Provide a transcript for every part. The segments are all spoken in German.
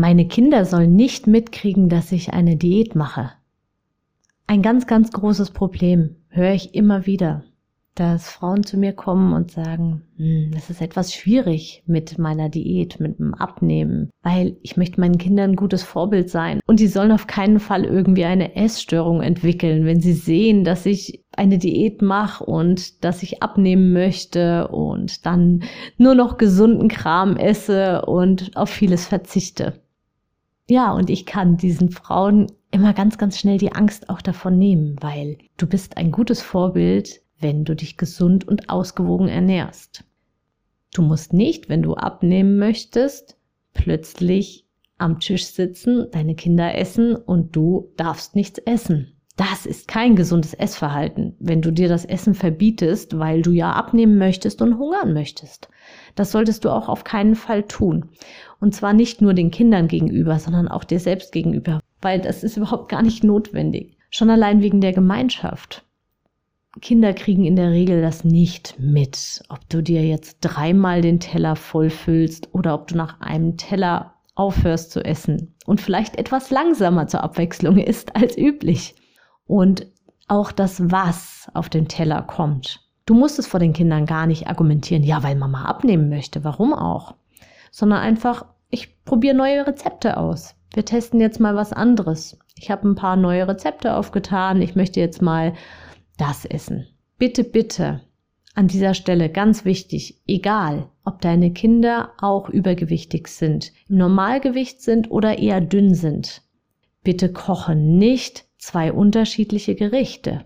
Meine Kinder sollen nicht mitkriegen, dass ich eine Diät mache. Ein ganz, ganz großes Problem höre ich immer wieder, dass Frauen zu mir kommen und sagen, hm, das ist etwas schwierig mit meiner Diät, mit dem Abnehmen, weil ich möchte meinen Kindern ein gutes Vorbild sein und die sollen auf keinen Fall irgendwie eine Essstörung entwickeln, wenn sie sehen, dass ich eine Diät mache und dass ich abnehmen möchte und dann nur noch gesunden Kram esse und auf vieles verzichte. Ja, und ich kann diesen Frauen immer ganz, ganz schnell die Angst auch davon nehmen, weil du bist ein gutes Vorbild, wenn du dich gesund und ausgewogen ernährst. Du musst nicht, wenn du abnehmen möchtest, plötzlich am Tisch sitzen, deine Kinder essen und du darfst nichts essen. Das ist kein gesundes Essverhalten, wenn du dir das Essen verbietest, weil du ja abnehmen möchtest und hungern möchtest. Das solltest du auch auf keinen Fall tun. Und zwar nicht nur den Kindern gegenüber, sondern auch dir selbst gegenüber, weil das ist überhaupt gar nicht notwendig. Schon allein wegen der Gemeinschaft. Kinder kriegen in der Regel das nicht mit, ob du dir jetzt dreimal den Teller vollfüllst oder ob du nach einem Teller aufhörst zu essen und vielleicht etwas langsamer zur Abwechslung ist als üblich und auch das Was auf den Teller kommt. Du musst es vor den Kindern gar nicht argumentieren, ja, weil Mama abnehmen möchte, warum auch? Sondern einfach, ich probiere neue Rezepte aus. Wir testen jetzt mal was anderes. Ich habe ein paar neue Rezepte aufgetan. Ich möchte jetzt mal das essen. Bitte, bitte, an dieser Stelle ganz wichtig, egal, ob deine Kinder auch übergewichtig sind, im Normalgewicht sind oder eher dünn sind. Bitte koche nicht zwei unterschiedliche Gerichte.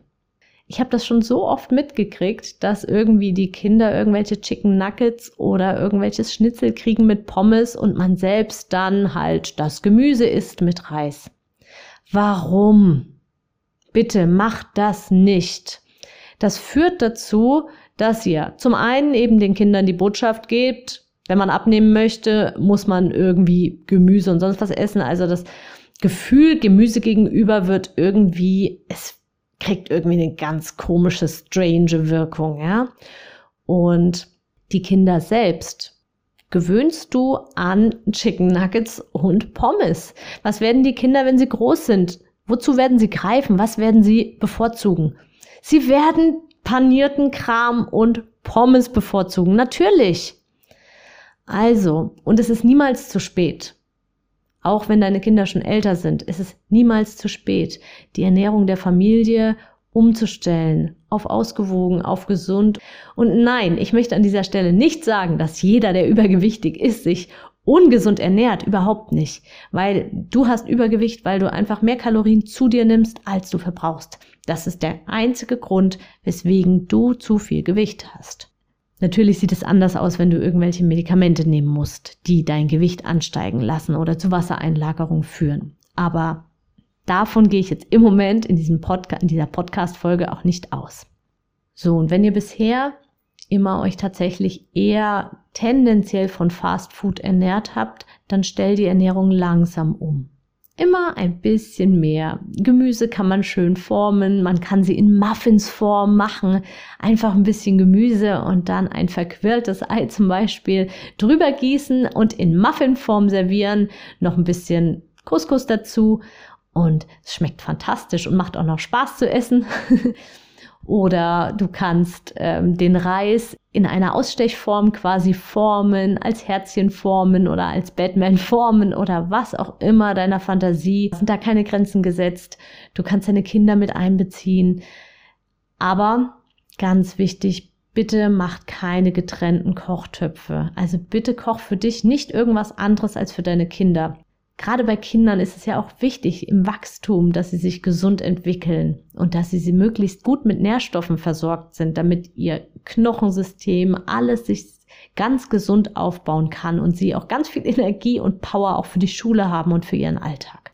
Ich habe das schon so oft mitgekriegt, dass irgendwie die Kinder irgendwelche Chicken Nuggets oder irgendwelches Schnitzel kriegen mit Pommes und man selbst dann halt das Gemüse isst mit Reis. Warum? Bitte macht das nicht. Das führt dazu, dass ihr zum einen eben den Kindern die Botschaft gebt, wenn man abnehmen möchte, muss man irgendwie Gemüse und sonst was essen. Also das Gefühl Gemüse gegenüber wird irgendwie, es kriegt irgendwie eine ganz komische, strange Wirkung, ja. Und die Kinder selbst gewöhnst du an Chicken Nuggets und Pommes. Was werden die Kinder, wenn sie groß sind? Wozu werden sie greifen? Was werden sie bevorzugen? Sie werden panierten Kram und Pommes bevorzugen. Natürlich. Also, und es ist niemals zu spät. Auch wenn deine Kinder schon älter sind, ist es niemals zu spät, die Ernährung der Familie umzustellen auf ausgewogen, auf gesund. Und nein, ich möchte an dieser Stelle nicht sagen, dass jeder, der übergewichtig ist, sich ungesund ernährt, überhaupt nicht, weil du hast Übergewicht, weil du einfach mehr Kalorien zu dir nimmst, als du verbrauchst. Das ist der einzige Grund, weswegen du zu viel Gewicht hast. Natürlich sieht es anders aus, wenn du irgendwelche Medikamente nehmen musst, die dein Gewicht ansteigen lassen oder zu Wassereinlagerung führen. Aber davon gehe ich jetzt im Moment in, diesem Podcast, in dieser Podcast-Folge auch nicht aus. So, und wenn ihr bisher immer euch tatsächlich eher tendenziell von Fast Food ernährt habt, dann stell die Ernährung langsam um. Immer ein bisschen mehr. Gemüse kann man schön formen, man kann sie in Muffinsform machen. Einfach ein bisschen Gemüse und dann ein verquirltes Ei zum Beispiel drüber gießen und in Muffinform servieren. Noch ein bisschen Couscous dazu und es schmeckt fantastisch und macht auch noch Spaß zu essen. Oder du kannst ähm, den Reis in einer Ausstechform quasi formen, als Herzchen formen oder als Batman formen oder was auch immer deiner Fantasie. Sind da keine Grenzen gesetzt. Du kannst deine Kinder mit einbeziehen. Aber ganz wichtig, bitte macht keine getrennten Kochtöpfe. Also bitte koch für dich nicht irgendwas anderes als für deine Kinder gerade bei Kindern ist es ja auch wichtig im Wachstum, dass sie sich gesund entwickeln und dass sie, sie möglichst gut mit Nährstoffen versorgt sind, damit ihr Knochensystem alles sich ganz gesund aufbauen kann und sie auch ganz viel Energie und Power auch für die Schule haben und für ihren Alltag.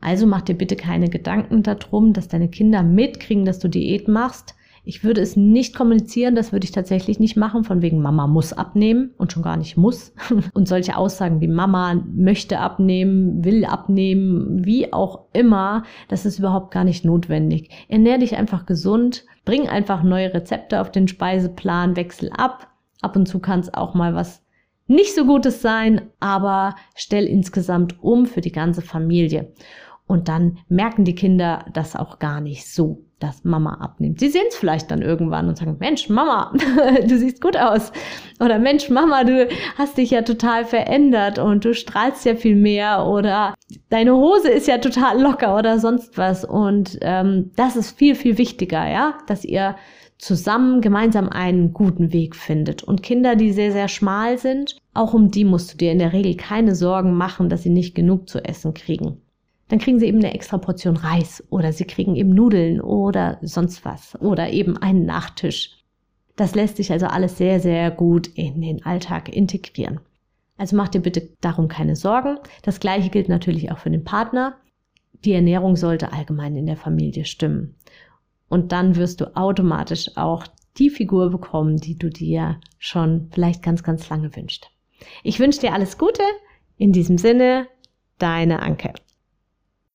Also mach dir bitte keine Gedanken darum, dass deine Kinder mitkriegen, dass du Diät machst. Ich würde es nicht kommunizieren, das würde ich tatsächlich nicht machen, von wegen Mama muss abnehmen und schon gar nicht muss. Und solche Aussagen wie Mama möchte abnehmen, will abnehmen, wie auch immer, das ist überhaupt gar nicht notwendig. Ernähr dich einfach gesund, bring einfach neue Rezepte auf den Speiseplan, wechsel ab. Ab und zu kann es auch mal was nicht so Gutes sein, aber stell insgesamt um für die ganze Familie. Und dann merken die Kinder das auch gar nicht so, dass Mama abnimmt. Sie sehen es vielleicht dann irgendwann und sagen, Mensch, Mama, du siehst gut aus. Oder Mensch, Mama, du hast dich ja total verändert und du strahlst ja viel mehr. Oder deine Hose ist ja total locker oder sonst was. Und ähm, das ist viel, viel wichtiger, ja, dass ihr zusammen gemeinsam einen guten Weg findet. Und Kinder, die sehr, sehr schmal sind, auch um die musst du dir in der Regel keine Sorgen machen, dass sie nicht genug zu essen kriegen dann kriegen sie eben eine extra Portion Reis oder sie kriegen eben Nudeln oder sonst was oder eben einen Nachtisch. Das lässt sich also alles sehr, sehr gut in den Alltag integrieren. Also mach dir bitte darum keine Sorgen. Das gleiche gilt natürlich auch für den Partner. Die Ernährung sollte allgemein in der Familie stimmen. Und dann wirst du automatisch auch die Figur bekommen, die du dir schon vielleicht ganz, ganz lange wünschst. Ich wünsche dir alles Gute. In diesem Sinne, deine Anke.